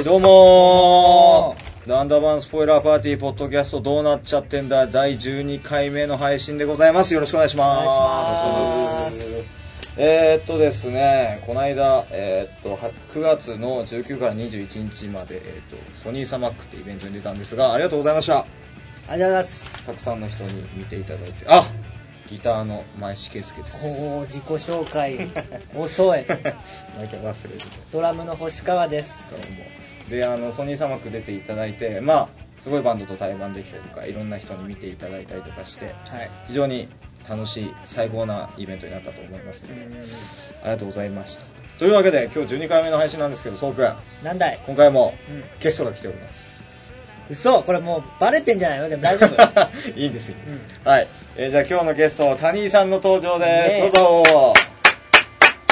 はい、どうもーランダバンスポイラーパーティーポッドキャストどうなっちゃってんだ第12回目の配信でございます。よろしくお願いします。えー、っとですね、この間、えー、っと、は9月の19から21日まで、えー、っと、ソニーサマックってイベントに出たんですが、ありがとうございました。ありがとうございます。たくさんの人に見ていただいて、あギターの前志圭介です。おー、自己紹介、遅い。ドラムの星川です。どうもであのソニーサマック出ていただいてまあすごいバンドと対バンできたりとかいろんな人に見ていただいたりとかしてはい。非常に楽しい最高なイベントになったと思います。ので、ありがとうございました。というわけで今日12回目の配信なんですけどそうくんなんだい。今回もうん。ゲストが来ております。嘘。これもうバレてんじゃないの？でも大丈夫。いいんです。よ、うん。はい、えーじゃあ今日のゲスト谷井さんの登場です、どうぞ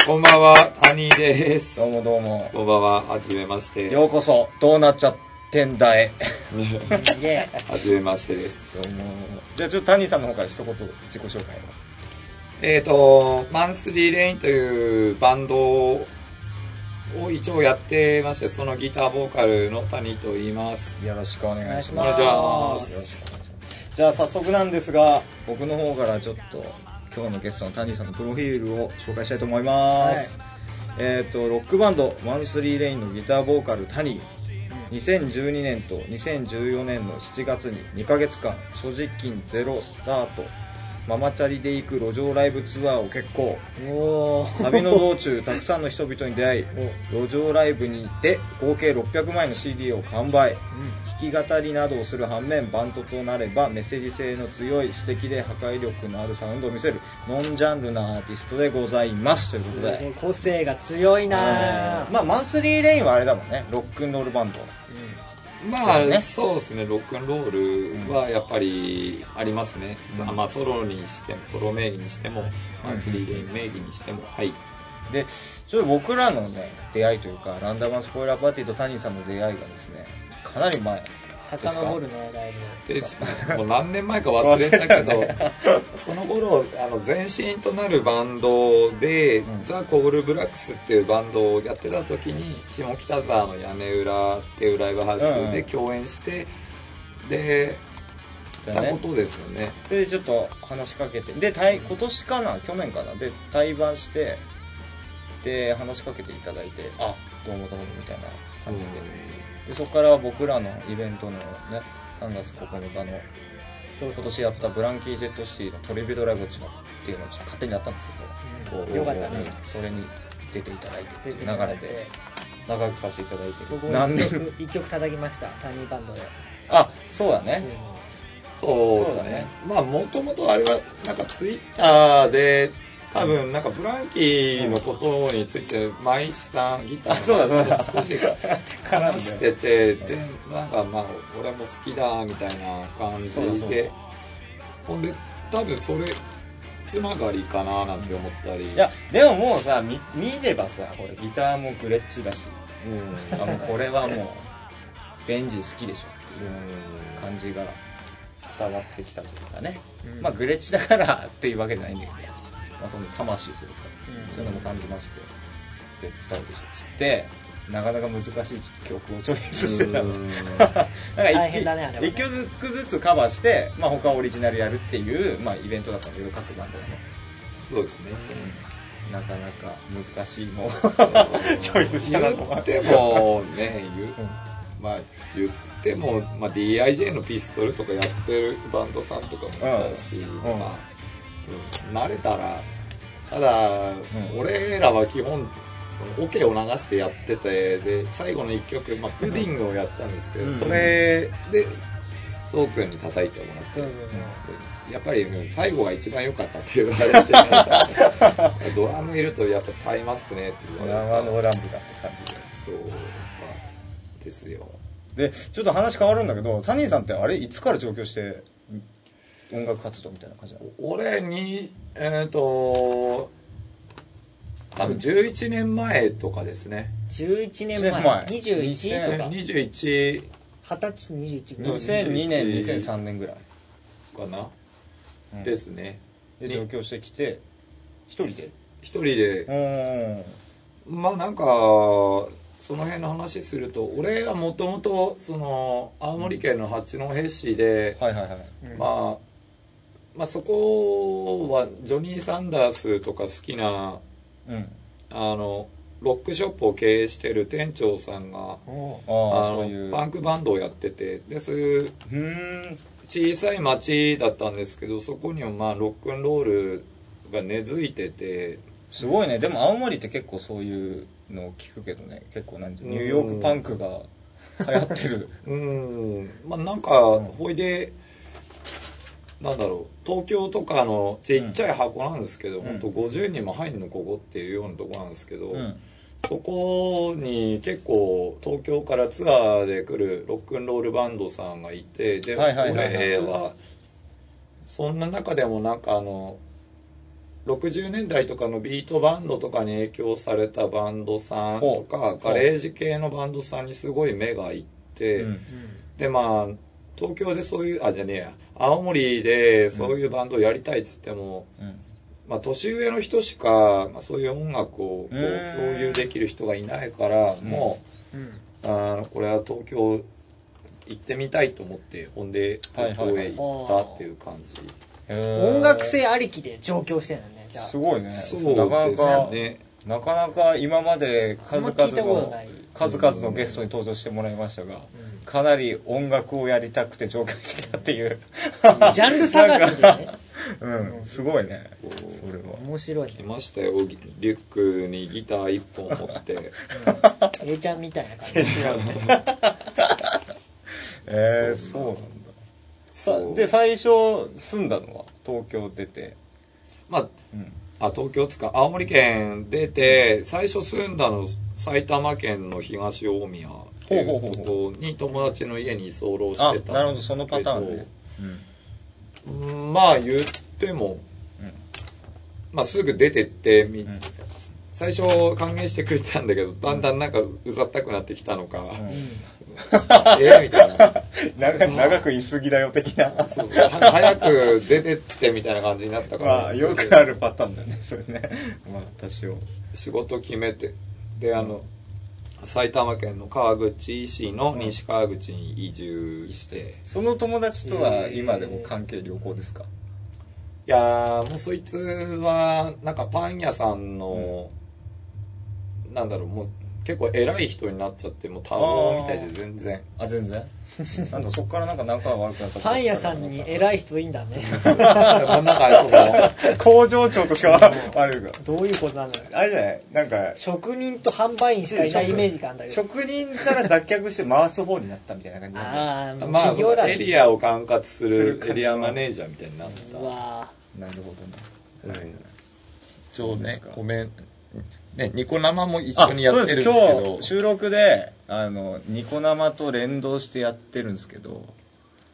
こんばんは、谷です。どうもどうもこんばんは、はじめまして。ようこそどうなっちゃってんだいはじめましてです。どうもじゃあちょっと谷井さんの方から一言自己紹介をえっ、と、マンスリーレインというバンドを一応やってまして、そのギターボーカルの谷と言います。よろしくお願いしおます。お願いします。じゃあ早速なんですが、僕の方からちょっと今日のゲストのタニーさんのプロフィールを紹介したいと思います。はいえっ、と、ロックバンド、マンスリーレインのギターボーカル、タニー。2012年と2014年の7月に2ヶ月間、所持金ゼロスタート、ママチャリで行く路上ライブツアーを決行。旅の道中、たくさんの人々に出会い、路上ライブにて合計600枚の CD を完売。弾き語りなどをする反面バンドとなればメッセージ性の強い詩的で破壊力のあるサウンドを見せるノンジャンルなアーティストでございます。ということで、うん。個性が強いな。ぁ。まあマンスリーレインはあれだもんね。ロックンロールバンド。まあ、そうね。そうですね、ロックンロールはやっぱりありますね。うん。まあ、ソロにしても、ソロ名義にしても、マンスリーレイン名義にしても、はい。でちょっと僕らのね出会いというかランダムスポイラーパーティーとタニーさんの出会いがですねかなり前。遡るね、だいぶ。ですね。もう何年前か忘れたけど、その頃、あの、前身となるバンドで、うん。ザ・コール・ブラックスっていうバンドをやってた時に、下北沢の屋根裏っていうライブハウスで共演して、で、たことですよね。それでちょっと話しかけてで対今年かな？去年かな？で対バンしてで話しかけていただいてあどうもどうもみたいな感じででそこから僕らのイベントのね3月9日の今年やったブランキー・ジェット・シティのトリビュートライブっていうのをちょっと勝手にやったんですけど、うん。よかったね。それに出ていただいてっていう流れで仲良くさせていただいて。何年？一曲、一曲叩きました、タニーバンドで。あそうだね、そうですね。そうだね。まあ、もともとあれは、なんかツイッターで、多分なんかブランキーのことについて、マイスさん、ギターの少し話してて、で、なんかまあ、俺も好きだ、みたいな感じで、ほんで、多分それ、つながりかななんて思ったり。いやでももうさ見見ればさこれギターもグレッチだし。うん、あもうこれはもうベンジ好きでしょっていう感じが伝わってきたというかね、うん。まあグレッチだからっていうわけじゃないんだけど、まあ、その魂というか、うん。そういうのも感じまして絶対でしょつってなかなか難しい曲をチョイスしてたん。なんか一大変だねあれはね。一曲ずつカバーして、まあ、他オリジナルやるっていう、まあ、イベントだったんだけど各バンドがねそうですね。なかなか難しいのを チョイスしたなと。思言ってもね、言う。うん。まあ言っても、まあ、DIJ のピストルとかやってるバンドさんとかもいたし、ん。まあ、うん。慣れたらただ、ん。俺らは基本そのオケを流してやっててで最後の1曲、まあ、プディングをやったんですけど、うん。それでそうくんに叩いてもらって、そうそうそう。やっぱりうん最後が一番良かったって言われてドラムいるとやっぱちゃいますねって言われて。生のランブだって感じで。そう、まあ、ですよ。でちょっと話変わるんだけどタニーさんってあれいつから上京して音楽活動みたいな感じなの？俺に、えっ、と、多分11年前とかですね。11年前。前。21とか。21 20歳、21うん2002年2003年ぐらいかな、うん。ですね。で上京してきて一人で？一人で。う、ん。まあなんか、その辺の話すると俺はもともとその青森県の八戸市で、はいはいはい。うんまあまあそこはジョニー・サンダースとか好きなうん。あのロックショップを経営してる店長さんがおあのパンクバンドをやっててでそういう小さい町だったんですけどそこにもまあロックンロールが根付いてて。すごいね。でも青森って結構そういうのを聞くけどね。結構なんニューヨークパンクが流行ってる。うん。まあなんかほいでなんだろう東京とかのちっちゃい箱なんですけど、うん。本当50人も入るのここっていうようなとこなんですけど、うん。そこに結構東京からツアーで来るロックンロールバンドさんがいてではいはいはいはい俺はそんな中でもなんかあの60年代とかのビートバンドとかに影響されたバンドさんとかう。ガレージ系のバンドさんにすごい目がいって、うん。でまあ東京でそういうあじゃねえや。青森でそういうバンドをやりたいっつっても、うん。まあ、年上の人しか、まあ、そういう音楽をこう共有できる人がいないから、もうん。うあのこれは東京行ってみたいと思ってほんではいはいはい。東京へ行ったっていう感じ、へー。音楽性ありきで上京してんだねじゃあ。すごいね。そうなかなですかねなかなか今まで数々の数々のゲストに登場してもらいましたが、かなり音楽をやりたくて上京してきたっていう。ジャンル探しでね。うん。すごいね。それは。面白い。来ましたよ。リュックにギター一本持って。えいちゃんみたいな感じ。えー、そうなんだ。で最初住んだのは？東京出て。まあうんあ東京つか？青森県出て最初住んだの埼玉県の東大宮っていうとこに友達の家に居候してたあんですけどなるほど。そのパターンで、うん。まあ言っても、まあすぐ出てってみ、ん。最初歓迎してくれたんだけどだんだんなんかうざったくなってきたのか、え？みたいな。長長く言い過ぎだよ的な。そうそうは早く出てってみたいな感じになったから、まあよくあるパターンだね それね。まあ多少仕事決めて。であの埼玉県の川口市の西川口に移住して、その友達とは今でも関係良好ですか？いやーもうそいつはなんかパン屋さんの、なんだろうもう結構偉い人になっちゃってもう多忙みたいで全然。あ全然？なんだそっからなんか仲が悪くなったパン屋さんに偉い人いいんだね。なんかその 工場長とかあるがどういうことなのあれじゃない？なんか。職人と販売員しかいないイメージがあるんだけど。職人から脱却して回す方になったみたいな感じああまあ企業だエリアを管轄すするエリアマネージャーみたいになった。うわなるほどね、そうね。そうですか。ごめんねニコ生も一あ緒にやってるんですけそうです。ど今日収録であのニコ生と連動してやってるんですけど。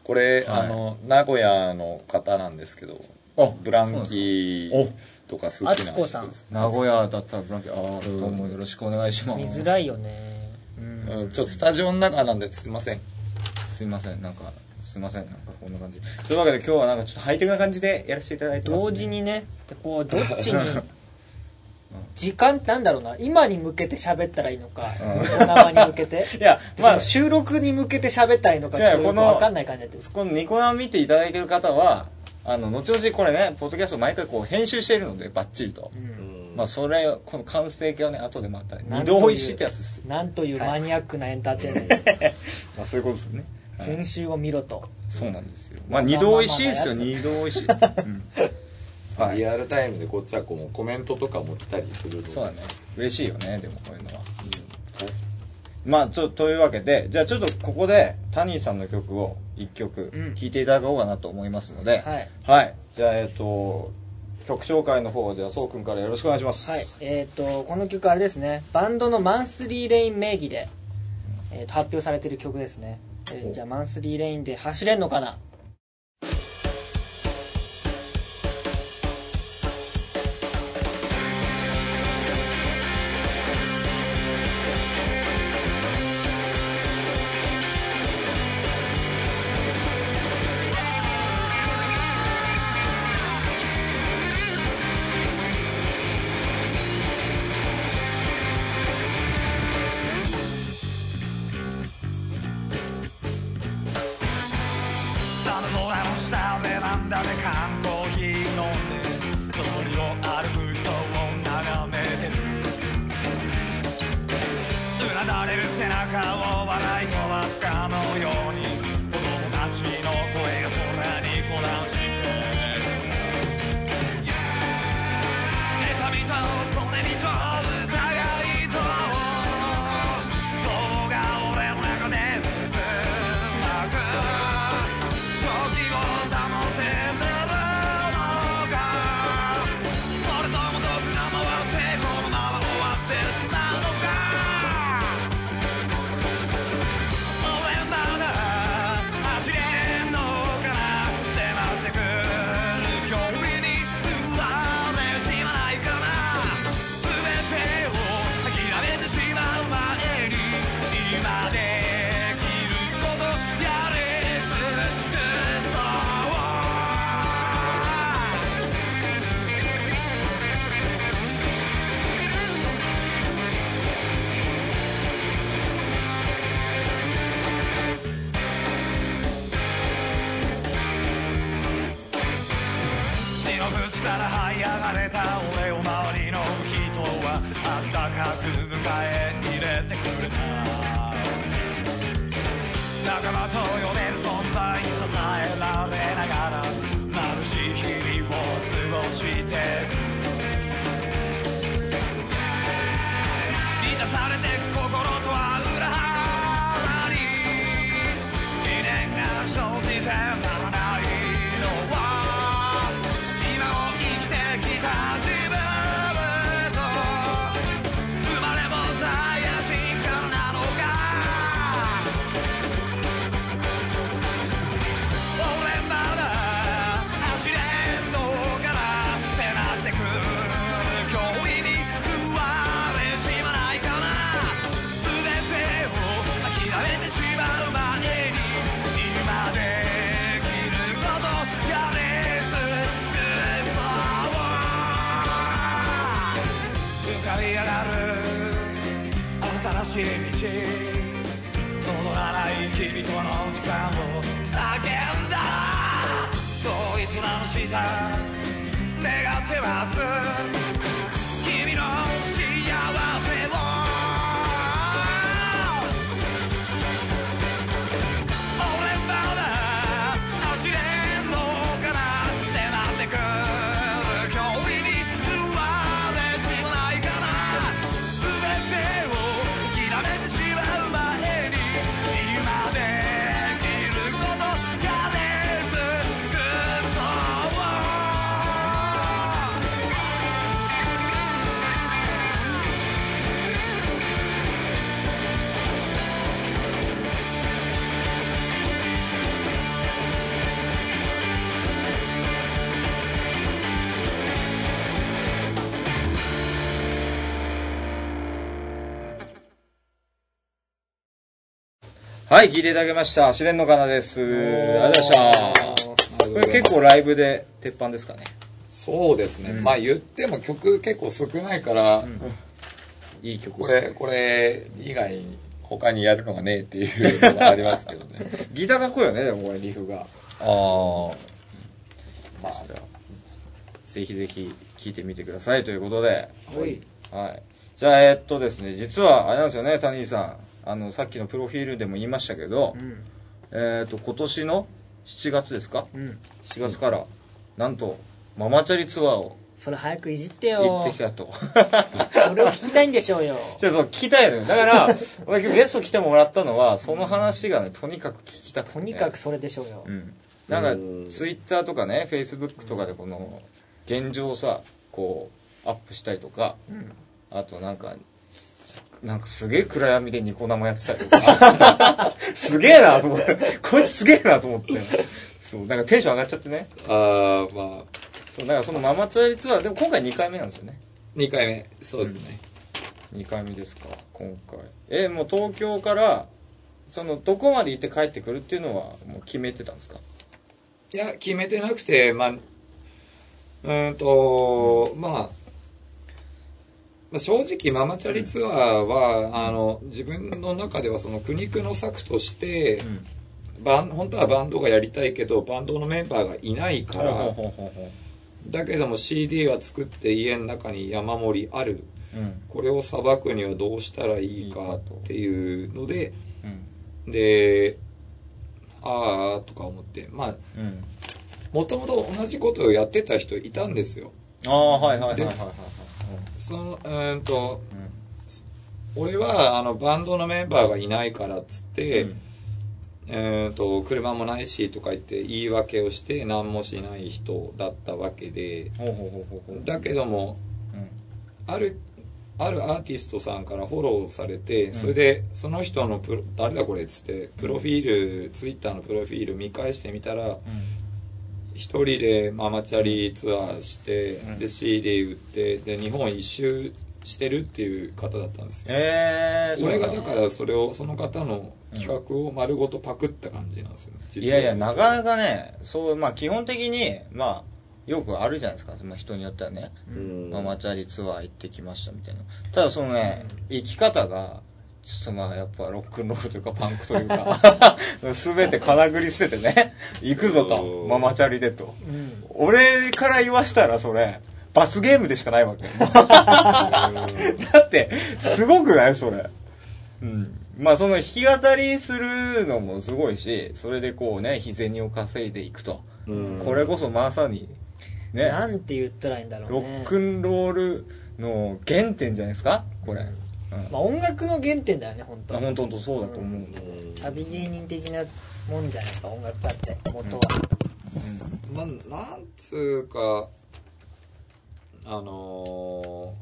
これ、はい。あの名古屋の方なんですけど。あブランキーとか好きな敦子さん。名古屋だったらブランケああどうもよろしくお願いします。見づらいよね。うん。うん、ちょっとスタジオの中なんですいません。すいません。なんかすいません。なんかこんな感じ。というわけで今日はなんかちょっとハイテクな感じでやらせていただいてます、同時にね。でこうどっちに時間なんだろうな？今に向けて喋ったらいいのかうん。ニコ生に向けて？いやまあ。その収録に向けて喋ったらいいのかちょっと分かんない感じになってるこのニコ生見ていただいてる方はあの後々これねポッドキャスト毎回こう編集しているのでバッチリと、うん。まあそれこの完成形をね後でまた二度おいしいってやつです。なんというマニアックなエンターテインメント。まあそういうことですね、はい。編集を見ろと。そうなんですよ。まあ二度おいしいですよ。二度おいしい、うんはい。リアルタイムでこっちはこうコメントとかも来たりするのそうだね。嬉しいよねでもこういうのは、まあちょというわけでじゃあちょっとここでタニーさんの曲を一曲うん。聴いていただこうかなと思いますので、はい。はい。じゃあ、えっと、曲紹介の方では、そうくんからよろしくお願いします。はい。えっ、とこの曲あれですね。バンドのマンスリーレイン名義で、えーと発表されてる曲ですね、えーじゃあマンスリーレインで走れんのかな「はい、聞いていただきました。試練のかなです。ありがとうございました。これ結構ライブで鉄板ですかね。そうですね。まあ言っても曲結構少ないから、いい曲これ、これ以外に他にやるのがねえっていうのがありますけどね。ギターかっこいいよね、でもこれリフが。ああ。まあ、ぜひぜひ聴いてみてくださいということで。はいはい。じゃあ、えーっとですね、実は、あれなんですよね、谷井さん。あの、さっきのプロフィールでも言いましたけど、うん。えーっと、今年の7月ですか？うん、7月から、なんと、ママチャリツアーをそれ早くいじって行っよてきたと。それを聞きたいんでしょうよ。じゃあそう聞きたいのよ。だから、俺ゲスト来てもらったのは、その話がね、とにかく聞きたくて、ね。とにかくそれでしょうよ、うん。なんか、ツイッターとかね、フェイスブックとかでこの、現状をさ、こう、アップしたりとか、うん。あとなんか、なんかすげえ暗闇でニコ生やってたりとか、すげえなと思って、こいつすげえなと思って。そう、なんかテンション上がっちゃってね。ああ、まあ、そう、だからそのママツアリツアー、でも今回2回目なんですよね。2回目。そうですね。2回目ですか、今回。え、もう東京から、その、どこまで行って帰ってくるっていうのは、もう決めてたんですか？いや、決めてなくて、まあ、うーんと、まあ、まあ正直ママチャリツアーは、あの、自分の中ではその苦肉の策として、バン本当はバンドがやりたいけど、バンドのメンバーがいないから、だけども CD は作って家の中に山盛りある。ううん。これを裁くにはどうしたらいいかっていうのでうん。でああとか思って。まあうん。もともと同じことをやってた人いたんですよ。ああはいはいはいはいはいそのうーんとうん。俺はあのバンドのメンバーがいないからっつって、うん。えー、と車もないしとか言って言い訳をして何もしない人だったわけで。だけどもうん。あるあるアーティストさんからフォローされて、ん。それでその人のプロ誰だこれっつってプロフィール、ツイッターのプロフィール見返してみたら一人でママチャリツアーして、うん。で CD 売ってで日本一周してるっていう方だったんですよ。ええ俺がだからそれをその方の企画を丸ごとパクった感じなんですよね、実はいやいやなかなかねそうまあ基本的にまあよくあるじゃないですか、まあ、人によってはね。うん。ママチャリツアー行ってきましたみたいな。ただそのね生き方がちょっとまあやっぱロックンロールというかパンクというか。全て金繰り捨ててね。行くぞと。うん。ママチャリでと。うん。俺から言わしたらそれ罰ゲームでしかないわけ。だってすごくない？それ。うん。まあその弾き語りするのもすごいしそれでこうね日銭を稼いでいくと。うん。これこそまさにね。なんて言ったらいいんだろうロねックンロールの原点じゃないですか？これ。うんまあ音楽の原点だよね本当本当本当そうだと思う。うん旅芸人的なもんじゃないか音楽だって元は。まあ、なんつうかあの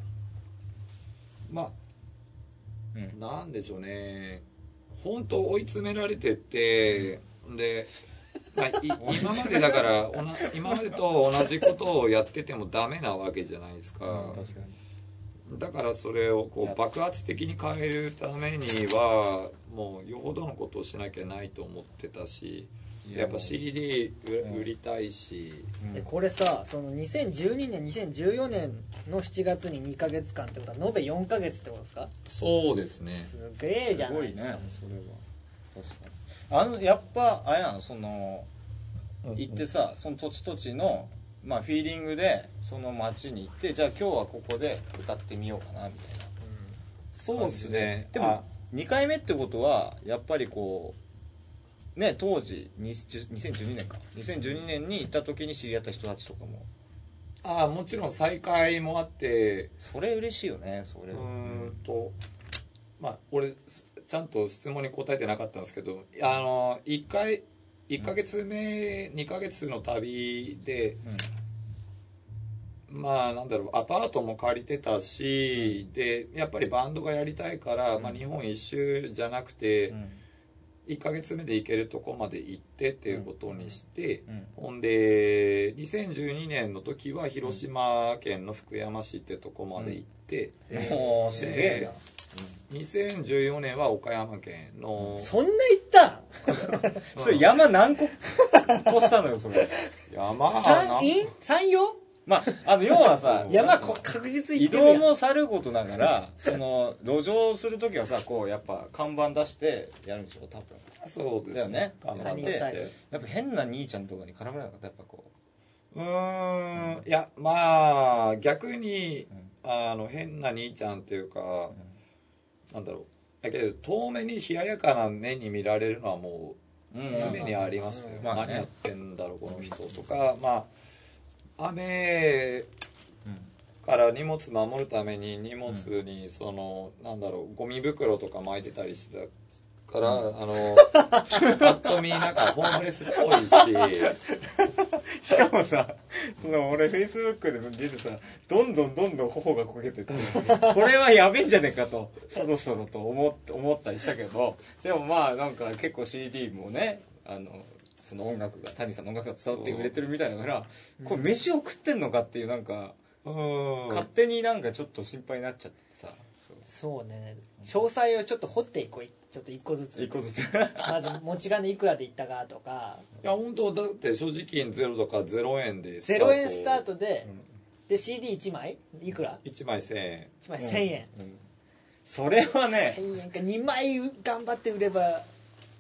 ーまうん。あなんでしょうね。本当追い詰められてってで、まあ、い 今までだから今までと同じことをやっててもダメなわけじゃないですか、確かに。だからそれをこう爆発的に変えるためにはもうよほどのことをしなきゃないと思ってたしやっぱ CD 売うん。売りたいし、うん。でこれさその2012年2014年の7月に2ヶ月間ってことは延べ4ヶ月ってことですか？そうですね。すげえじゃすごいねないですか、それは。確かに。あの、やっぱ、あれなの、その、行ってさ、その土地土地の、まあ、フィーリングで、その街に行って、じゃあ今日はここで歌ってみようかな、みたいな。そうですねでも、2回目ってことは、やっぱりこう、ね、当時、20 2012年か。2012年に行った時に知り合った人たちとかも、ああもちろん再会もあってそれ嬉しいよね、それ。うーんとまあ俺ちゃんと質問に答えてなかったんですけどあの1回1ヶ月目、2ヶ月の旅でまあなんだろうアパートも借りてたし、でやっぱりバンドがやりたいから、まあ、日本一周じゃなくて、うん。1ヶ月目で行けるとこまで行ってっていうことにして、うん。ほんで2012年の時は広島県の福山市ってとこまで行って、もう、すげえ2014年は岡山県の、そんな言ったな。それ山何個？越したのよ、それ。山山陰山陽まあ、あの、要はさ、山こ確実に移行ってるやん。動もさることながら、その、路上するときはさ、こう、やっぱ看板出してやるんでしょ、多分。そうですだよね。看板出して。やっぱ変な兄ちゃんとかに絡めなかった、やっぱこう。ーん。いやまあ逆にうん。あの変な兄ちゃんっていうか、う。なんだろう。だけど遠目に冷ややかな目に見られるのはもううん。常にありましたよ、まあね。何やってんだろうこの人とか。まあ雨から荷物守るために荷物にその、なんだろうゴミ袋とか巻いてたりしてたから、あの パッと見なんかホームレスっぽいし。しかもさ、その俺フェイスブックでも出てさ、どんどんどんどん頬が焦げてって、これはやべえんじゃねえかと、そろそろと思っ思ったりしたけど、でもまあなんか結構 CD もね、あの、その音楽が、谷さんの音楽が伝わって売れてるみたいだから、これ飯を食ってんのかっていうなんか、うん。勝手になんかちょっと心配になっちゃって。さ、そうね。詳細をちょっと掘っていこう。ちょっと一個ずつ。一個ずつ。まず持ち金いくらでいったかとか。いや本当だって正直金ゼロとか0円で0円スタートで、で CD1 枚？いくら？1枚1000円 ?1 枚1000円、うん。それはね、1000円か。2枚頑張って売れば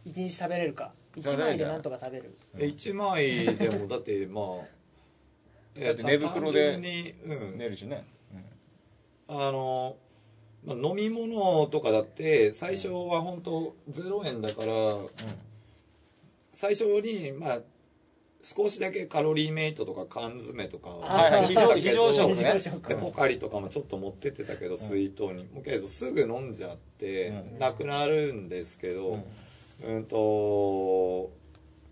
1日食べれるか。1枚でなんとか食べる。え1枚でもだって まあだって寝袋で寝るしね。あのまあ飲み物とかだって最初は本当0円だから最初にまあ少しだけカロリーメイトとか缶詰とか非常食ね。非常食でポカリとかもちょっと持ってってたけど水筒にもうけどすぐ飲んじゃってうん。なくなるんですけどうん。と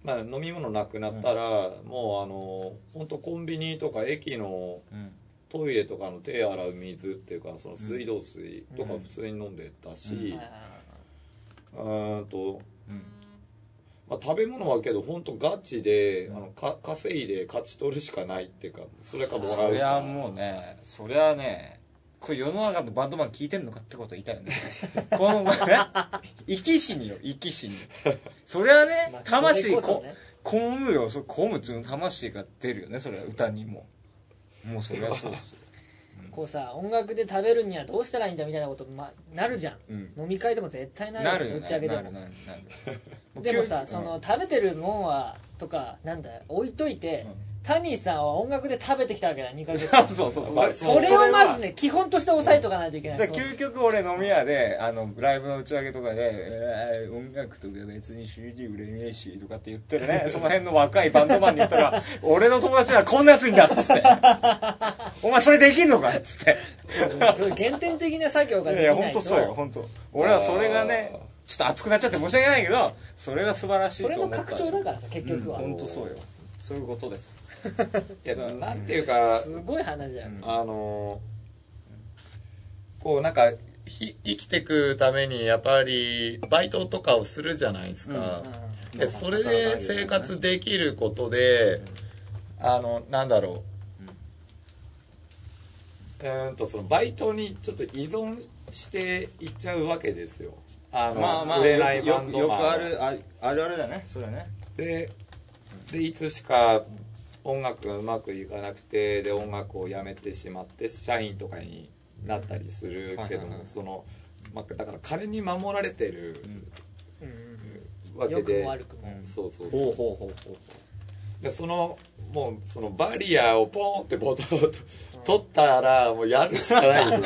まあ飲み物なくなったらもうあの本当コンビニとか駅のうんトイレとかの手洗う水っていうかその水道水とかうん普通に飲んでたし、うーんと、うん。まあ、食べ物はけど本当ガチで、あのか稼いで勝ち取るしかないっていうかそれかもらそうりかゃもうねそりゃねこれ世の中のバンドマン聞いてんのかってこと言いたいよね このね生き死によ生き死に。そりゃねまあ魂こそれこむよ。そ込むっつうの魂が出るよねそれは歌にももうそりゃそうっすよ。こうさ音楽で食べるにはどうしたらいいんだみたいなこと、ま、なるじゃん。うん。飲み会でも絶対なるなるよね。打ち上げでも。でもさ、うん。その食べてるもんはとかなんだよ置いといて、うんタミーさんは音楽で食べてきたわけだ2ヶ月。そうそうそう。まあそれをまずね基本として押さえとかないといけない。究極俺飲み屋であのライブの打ち上げとかで「えー音楽とか別に CD 売れねえし」とかって言ってるね。その辺の若いバンドマンに言ったら「俺の友達はこんなやついんだ」っつって「お前それできんのか?」っつって。そう原点的な作業がいやできないと。本当そうよ本当。俺はそれがねちょっと熱くなっちゃって申し訳ないけどそれが素晴らしいそれのと思った。拡張だからさ結局は、本当そうよそういうことです。いやなんていうかすごい話だよ、うん。あのこうなんかひ生きてくためにやっぱりバイトとかをするじゃないですか、でそれで生活できることで、あのなんだろう、うーん。とそのバイトにちょっと依存していっちゃうわけですよあの、まあまあ売れないよバンドマンくよくあるああるあるだねそれはねででいつしか音楽がうまくいかなくてで音楽をやめてしまって社員とかになったりするけどもその、まあ、だから金に守られてるうんうん。わけで、そうそうそう。ほうほうほうでそのもうそのバリアをポーンってボトンと取ったらもうやるしかないでしょ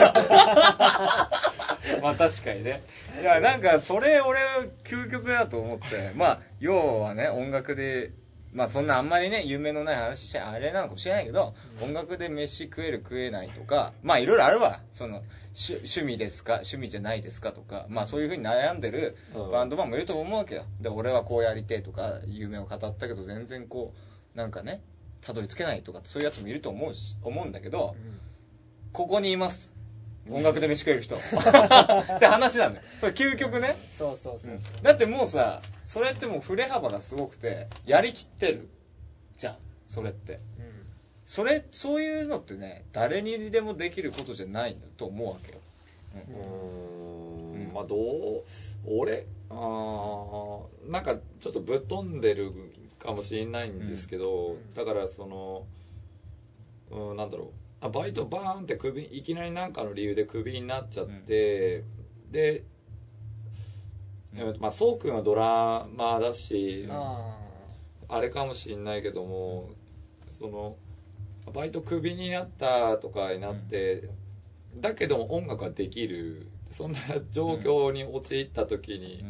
まあ確かにね。いや、なんか、それ俺、究極だと思って、まあ、要はね、音楽で、まあそんなあんまりね、夢のない話しちゃあれなのかもしれないけど、音楽で飯食える食えないとか、まあいろいろあるわ。その、趣趣味ですか趣味じゃないですかとか、まあそういうふうに悩んでるうんバンドマンもいると思うわけよ。で、俺はこうやりてえとか、夢を語ったけど全然こう、なんかね、たどり着けないとか、そういうやつもいると思うし、思うんだけど、ここにいます。音楽で飯食える人。って話なんだよ。それ究極ね。そうそうそうだってもうさ、それってもう振れ幅がすごくて、やりきってる。じゃん、それって。うんそれ、そういうのってね、誰にでもできることじゃないんだと思うわけよ。うーんまあどう俺あーなんかちょっとぶっ飛んでるかもしれないんですけど、だからそのうんなんだろうあバイトバーンってクビいきなりなんかの理由でクビになっちゃって、で、うんえーとまあそうくんはドラマーだし、ああれかもしれないけどもそのバイトクビになったとかになって、だけども音楽ができる。そんな状況に陥った時に、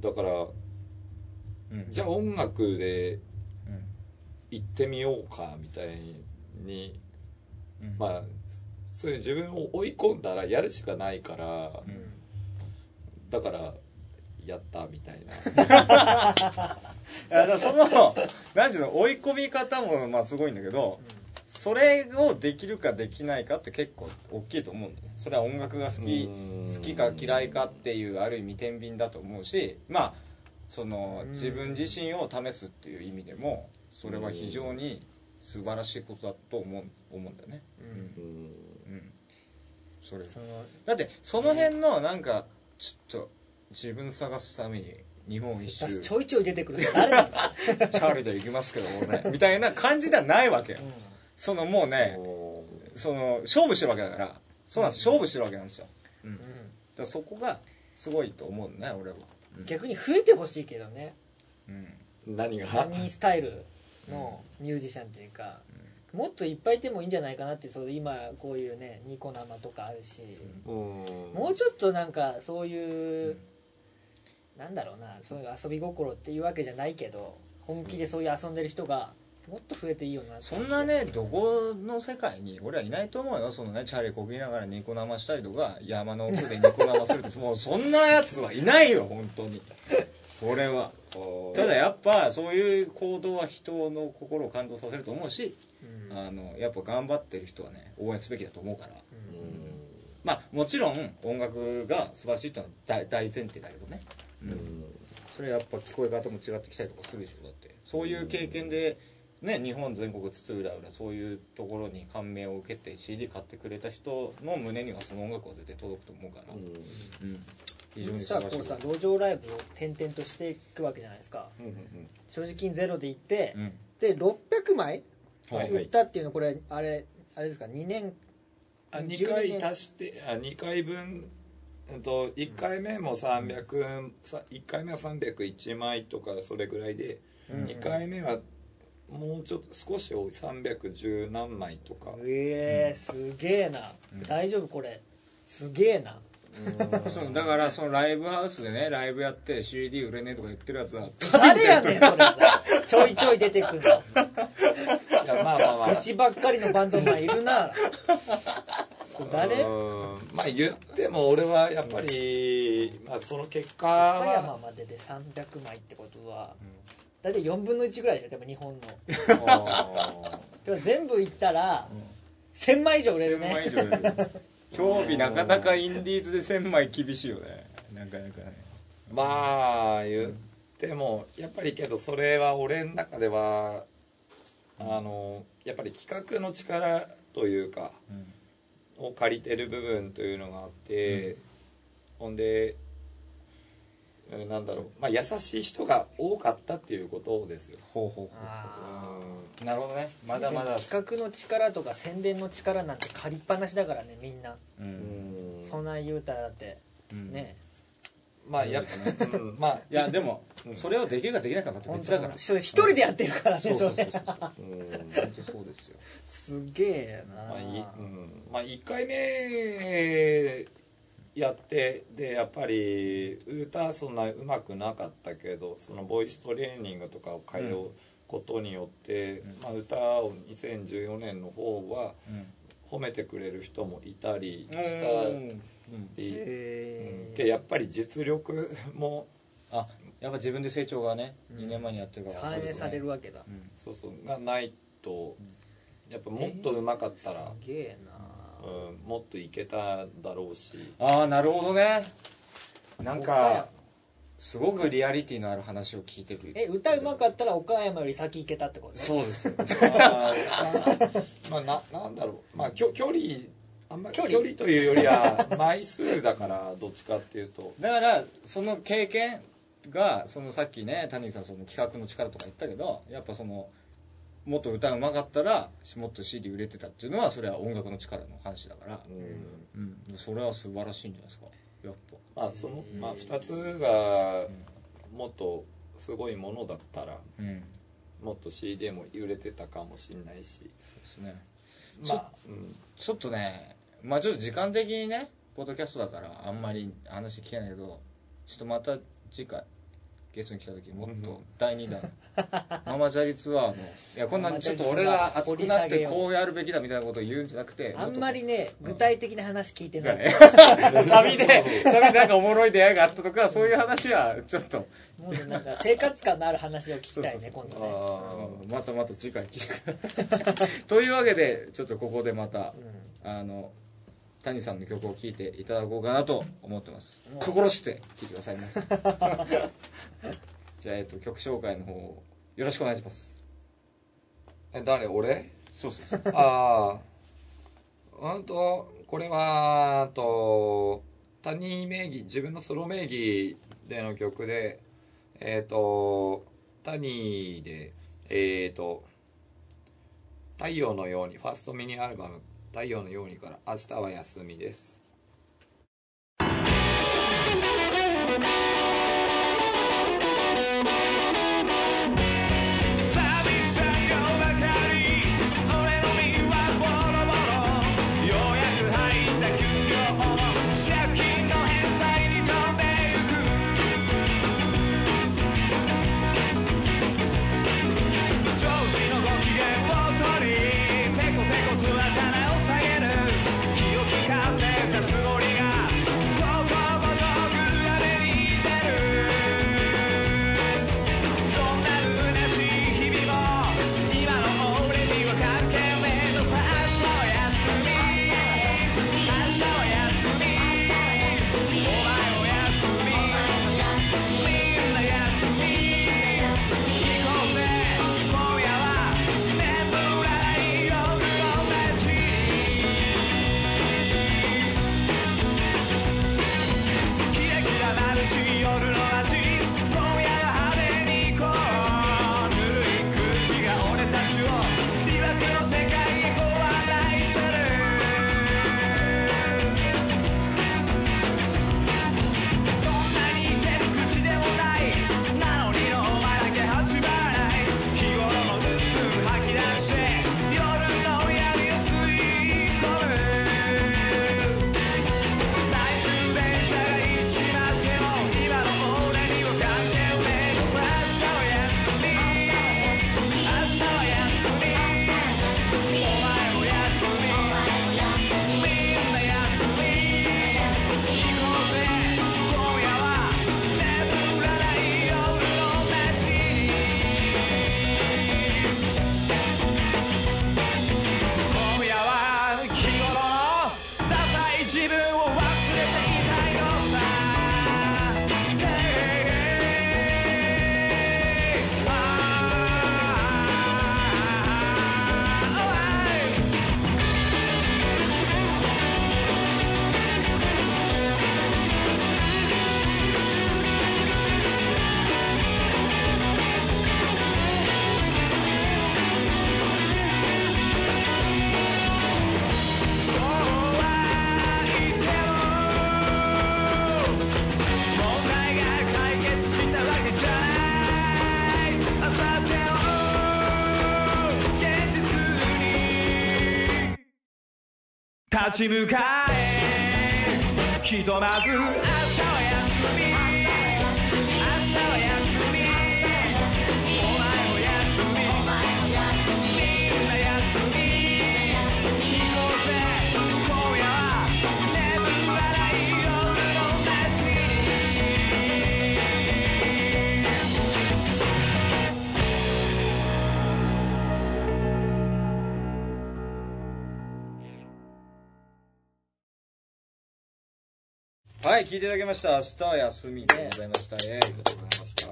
だからうん。じゃあ音楽でうん。行ってみようかみたいにうん。まあそういう自分を追い込んだらやるしかないから、あうん。だからやったみたいな。いやその、なんていうの、追い込み方もまあすごいんだけど、それをできるかできないかって結構大きいと思うんだよね。それは音楽が好き、好きか嫌いかっていうある意味天秤だと思うし、まあ、そのうん。自分自身を試すっていう意味でも、それは非常に素晴らしいことだと思う思うんだよね。うん。うん。うん。それ。そのだって、その辺のなんか、ちょっと自分探すために日本一周。ちょいちょい出てくる人誰なんですか、チャーリーで行きますけど俺みたいな感じではないわけよ。うん。そのもうねその勝負してるわけだから。そうなんです。勝負してるわけなんですよ、うん、だからそこがすごいと思うね俺は、うん。逆に増えてほしいけどね。うん。何が？ハニースタイル？のミュージシャンっていうか、もっといっぱいいてもいいんじゃないかなってそう今こういうねニコ生とかあるし、うん。もうちょっとなんかそういう、なんだろうなそういう遊び心っていうわけじゃないけど本気でそういう遊んでる人がもっと増えていいよなそんなねどこの世界に俺はいないと思うよ。そのねチャリこぎながらニコ生したりとか山の奥でニコ生するって。もうそんなやつはいないよ本当に俺は。ただやっぱそういう行動は人の心を感動させると思うし、うん。あのやっぱ頑張ってる人はね応援すべきだと思うから。うん。まあもちろん音楽が素晴らしいっていうのは大大前提だけどね、それやっぱ聞こえ方も違ってきたりとかするでしょ。だってそういう経験で、ね、日本全国津々浦々そういうところに感銘を受けて CD 買ってくれた人の胸にはその音楽は絶対届くと思うから、うん非常に素さこう晴らしいさ路上ライブを転々としていくわけじゃないですか。正直金ゼロで行って、うん。で600枚はい売ったっていうのこれあれあれですか？2年あ2 12回年。足してあ2回分。うんと1回目も300さ1回目は301枚とかそれぐらいでうん2回目はもうちょっと少し多い。310何枚とか。ええすげえな、うん。大丈夫これ。すげえなそうだからそのライブハウスでねライブやって CD 売れねえとか言ってるやつは誰やねんそれちょいちょい出てくるの。いやまあまあまあ。うちばっかりのバンドマンいるな。誰？うん。まあ言っても俺はやっぱり、まあ、その結果岡山はまでで300枚ってことは大体4分の1ぐらいでしょでも日本の。あでも全部いったら1000枚以上売れる1000枚ね以上売れる興味なかなかインディーズで1000枚厳しいよね。なかなかね。ーまあ言ってもやっぱりけどそれは俺の中ではあのやっぱり企画の力というかを借りてる部分というのがあって、ほんでうんなんだろう、まあ、優しい人が多かったっていうことですよ。ほうほうほあうなるほどね。まだまだ。企画の力とか宣伝の力なんて借りっぱなしだからねみんな。ううん。んそんなん言うたらだって。うん。ね。まあやっぱ、うん、まあいやでもうんそれをできるかできないかまた本別だから。当一人でやってるからねそうそうそうそう。本うん。当そうですよ。すげえな。まあいうん。まあ、1回目やってでやっぱり歌そんなうまくなかったけどそのボイストレーニングとかを通うことによって、うん。まあ、歌を2014年の方は褒めてくれる人もいたりしたうん。でやっぱり実力もあやっぱ自分で成長がねうん。2年前にやってるから。反映されるわけだ。うん。そうそう。がないとやっぱもっとうまかったら、すげえなうん、もっといけただろうし。ああなるほどね。なんかすごくリアリティのある話を聞いてるえ歌うまかったら岡山より先行けたってことそうですよ まあ、まあ、ななんだろう、まあ、距距離あんまり距離。距離というよりは枚数だからどっちかっていうと。だからその経験がそのさっきね谷さんその企画の力とか言ったけどやっぱそのもっと歌うまかったらもっと CD 売れてたっていうのはそれは音楽の力の話だから、うん。うん、それは素晴らしいんじゃないですか。やっぱ。まあその、まあ、2つがもっとすごいものだったらうんもっと CD も売れてたかもしれないし。そうですね。まあ、うん、ちょっとねまあちょっと時間的にねポッドキャストだからあんまり話聞けないけどちょっとまた次回ゲストに来た時もっと第2弾。ママチャリツアーの。いやこんなちょっと俺が熱くなってこうやるべきだみたいなことを言うんじゃなくてあんまりねね具体的な話聞いてない。旅で 旅でなんかおもろい出会いがあったとかそういう話はちょっと。もうなんか生活感のある話を聞きたいね今度ね。またまた次回聞く。というわけでちょっとここでまたうん。あの谷さんの曲を聴いていただこうかなと思ってます。うん。心して聴いてくださいます じゃあ、えっと、曲紹介の方よろしくお願いします。え誰？俺？そうそうそう。ああうんとこれはあと谷名義自分のソロ名義での曲でえっ、と谷でえっ、と「太陽のように」ファーストミニアルバム「太陽のように」から「明日は休み」です。立ち向かえ。ひとまずはい、聞いていただきました。明日は休みでございました。えー、ありがとうございました。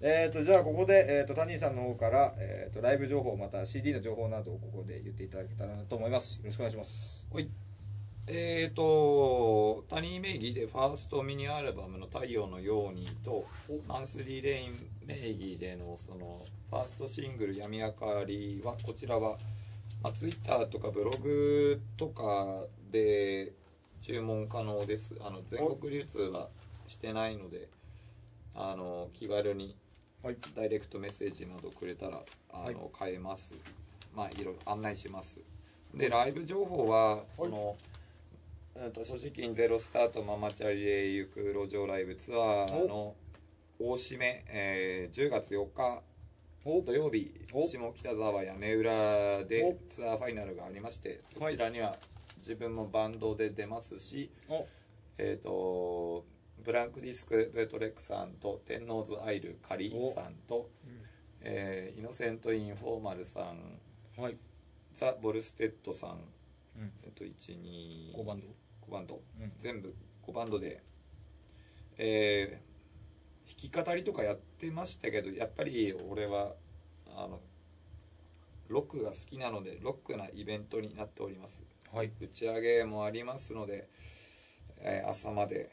えっ、と、じゃあ、ここで、えっ、と、谷さんの方から、えっ、と、ライブ情報、また CD の情報などをここで言っていただけたらなと思います。よろしくお願いします。はい。えーと、タニー名義でファーストミニアルバムの太陽のようにと、マンスリーレイン名義でのその、ファーストシングル闇明かりは、こちらは、まあ、ツイッターとかブログとかで注文可能です。あの、全国流通はしてないので、あの、気軽にはい。ダイレクトメッセージなどくれたらあの、買えます。まあいろいろ案内します。でライブ情報はその、うんと所持金ゼロスタートママチャリへ行く路上ライブツアーの大締め、えー10月4日お。土曜日お。下北沢屋根裏でお。ツアーファイナルがありましてそちらには自分もバンドで出ますし、おえっ、とブランクディスクベートレックさんと天王洲アイルカリさんと、えーイノセントインフォーマルさんはい。ザ・ボルステッドさん、うん。えっと12 5バンド。5バンド、うん全部5バンドでえー弾き語りとかやってましたけどやっぱり俺はあのロックが好きなのでロックなイベントになっておりますはい。打ち上げもありますので、えー朝まで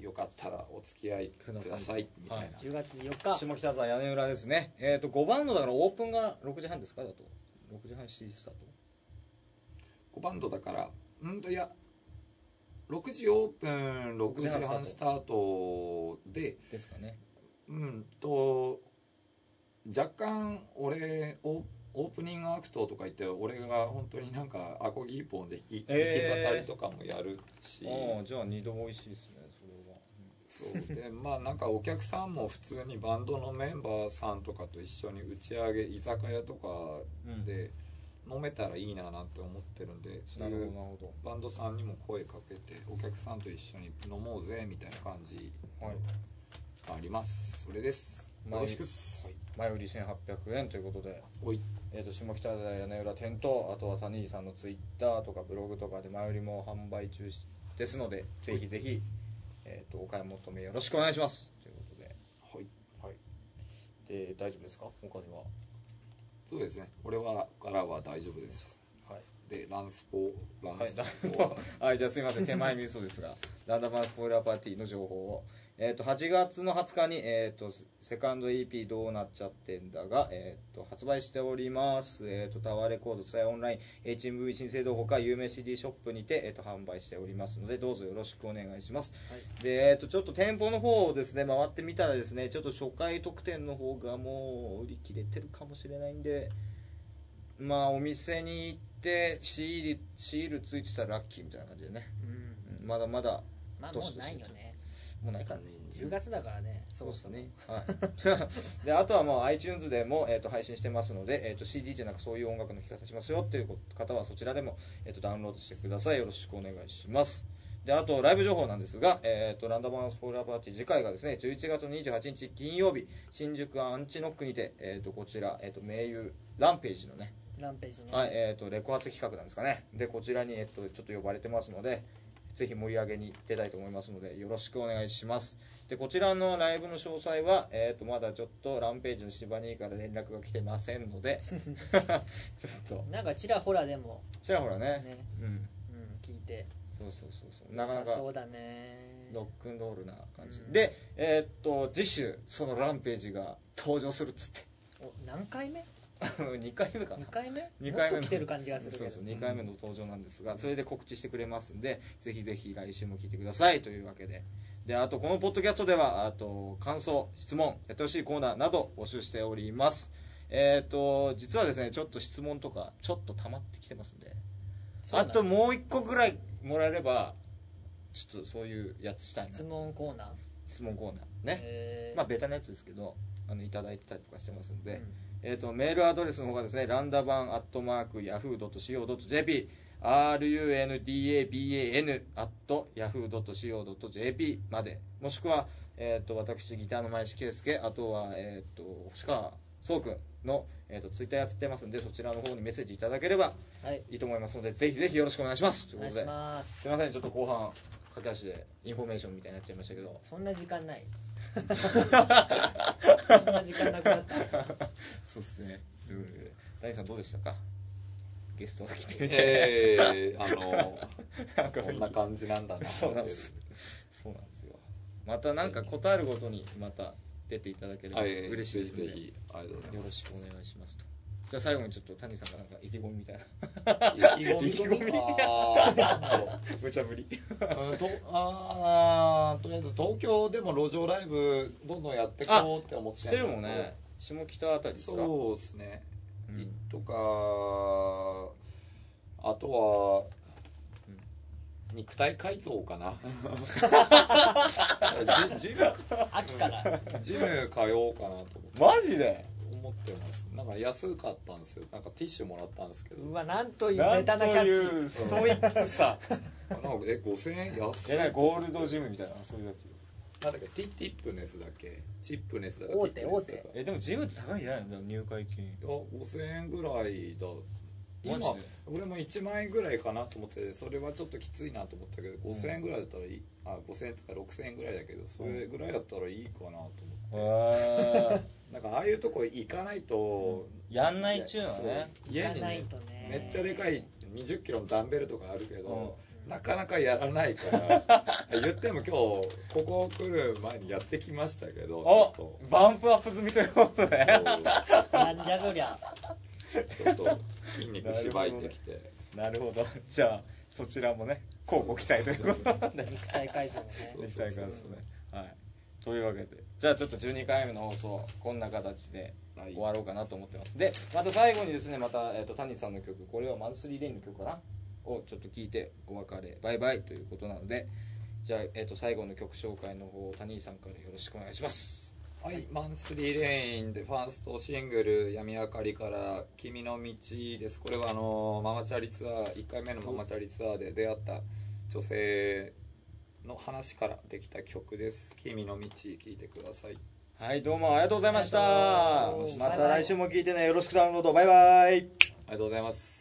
よかったらお付き合いくださいみたいな、10月4日下北沢屋根裏ですね。えっ、と、5バンドだからオープンが6時半ですか？だと。6時半7時スタート。5バンドだからうんといや6時オープン6時半スタートでですかね。うんと若干俺オオープニングアクトとか言って俺が本当になんかアコギ一本で弾き,、えー弾き語りとかもやるし。ああ、じゃあ2度美味しいですね、それは。そう。でまあなんかお客さんも普通にバンドのメンバーさんとかと一緒に打ち上げ居酒屋とかで飲めたらいいななんて思ってるんでそなるほど、ういうバンドさんにも声かけてお客さんと一緒に飲もうぜみたいな感じ。があります。それです。よろしくっす、はい前売り1800円ということで、おい。えー、と下北沢屋根裏店とあとは谷井さんのツイッターとかブログとかで前売りも販売中ですのでぜひぜひ、えー、とお買い求めよろしくお願いします。ということで,、はい。はい、で大丈夫ですか？他には、そうですね。俺はからは大丈夫です。はい、でランスポランはいスポ、はい、じゃあすいません、手前味噌ですが、ランダムスポイラーパーティーの情報を。えっ、と、8月の20日に、えっ、と、セカンド EP どうなっちゃってんだが、えっ、と、発売しております。えっ、と、タワーレコード、ツタヤオンライン、HMV 新生堂ほか、有名 CD ショップにて、えっ、と、販売しておりますので、どうぞよろしくお願いします。で、えっ、と、ちょっと店舗の方をですね、回ってみたらですね、ちょっと初回特典の方がもう売り切れてるかもしれないんで、まあ、お店に行って、シール、シールついてたらラッキーみたいな感じでね。うんうんまだまだ、まあもうないよねもうないからね。10月だからねそうですね。はい。で、あとはもう iTunes でも、えっ、と、配信してますので、えっ、と、CD じゃなくそういう音楽の聴き方しますよっていう方はそちらでも、えっ、と、ダウンロードしてください。よろしくお願いします。で、あと、ライブ情報なんですが、えっ、と、ランダムアンスポーラーパーティー次回がですね、11月28日金曜日、新宿アンチノックにて、えっ、と、こちら、えっ、と、名優、ランページのね、ランページねはい、えっ、と、レコ発企画なんですかね。で、こちらに、えっ、と、ちょっと呼ばれてますので、ぜひ盛り上げに出たいと思いますので、よろしくお願いします。で、こちらのライブの詳細は、えっ、と、まだちょっとランページの芝にから連絡が来てませんので、ちょっと、なんかちらほらでもちらほらね、ねうん。うん聞いてそうそうそうそう。なかなかそうだねロックンロールな感じ。うんで、えっ、と、次週、そのランページが登場するっつって。お何回目？2回目か。な2回目？2回目来てる感じがするそうそう2回目の登場なんですがそれで告知してくれますんでぜひぜひ来週も聞いてくださいというわけで。であとこのポッドキャストではあと感想質問やってほしいコーナーなど募集しております。えっ、と実はですねちょっと質問とかちょっと溜まってきてますんで。あともう1個ぐらいもらえればちょっとそういうやつしたいな。質問コーナー。質問コーナーね。まあベタなやつですけどあのいただいてたりとかしてますんで、うんえー、とメールアドレスの方がですねランダバンアットマークヤフー .co.jp rundaban アットヤフー .co.jp まで。もしくは、えー、と私ギターの前石圭介あとは、えー、と星川壮君の、えー、とツイッターやってますんでそちらの方にメッセージいただければはい。いいと思いますのでぜひぜひよろしくお願いします。といす。すいませんちょっと後半駆け足でインフォメーションみたいになっちゃいましたけど。そんな時間ないそんな時間なくなったそうですね。ということで谷さんどうでしたか？ゲストが来てみて、えー、あのなんかこんな感じなんだなそうなんです。そうなんですよ。またなんか答えるごとにまた出ていただければはい。嬉しいですので、ぜひぜひ。ありがとうございます。よろしくお願いしますとじゃあ最後にちょっと谷さんがなんか意気込みみたいな。意気込み？意気込み。無茶ぶり。うんとあーとりあえず東京でも路上ライブどんどんやっていこうって思ってしてるもんね。下北あたりですか？そうですね、うん。とかあとは、肉体改造かな。ジ ジム？秋から。ジム通おうかなとマジで？思ってます。なんか安かったんですよ。なんかティッシュもらったんですけど。うわなんというベタなキャッチ。ストイックさ。なんかえ5000円安い？えなにゴールドジムみたいなそういうやつなんだっけ？ティティップネスだっけ？チップネスだっけ大手ティップネスだか。えでもジムって高いんじゃない？の入会金。いや5000円ぐらいだ今俺も1万円ぐらいかなと思ってそれはちょっときついなと思ったけど5000円ぐらいだったらいいあ5000円とか6000円ぐらいだけどそれぐらいだったらいいかなと思って。へ なんかああいうとこ行かないとやんないっちゅうのはね。家にね行かないとね。めっちゃでかい2 0キロのダンベルとかあるけど、うん。なかなかやらないから 言っても今日ここ来る前にやってきましたけどおちょっバンプアップ済みということで。となんじゃそりゃちょっと筋肉しばいてきて、なるほど。じゃあそちらもね乞うご期待ということで。肉体改造もね。肉体からですね。はい。というわけで。じゃあちょっと12回目の放送こんな形ではい。終わろうかなと思ってます。でまた最後にですねまた、えー、と谷さんの曲これはマンスリーレインの曲かな？をちょっと聞いてお別れ。バイバイということなので。じゃあ、えー、と最後の曲紹介の方谷さんからよろしくお願いしますはい、マンスリーレインでファーストシングル「闇明かり」から「君の道」です。これはあのママチャリツアー1回目のママチャリツアーで出会った女性の話からできた曲です「君の道」聴いてください。はいどうもありがとうございました。ました。来週も聞いてね。よろしくダウンロードバイバイ。ありがとうございます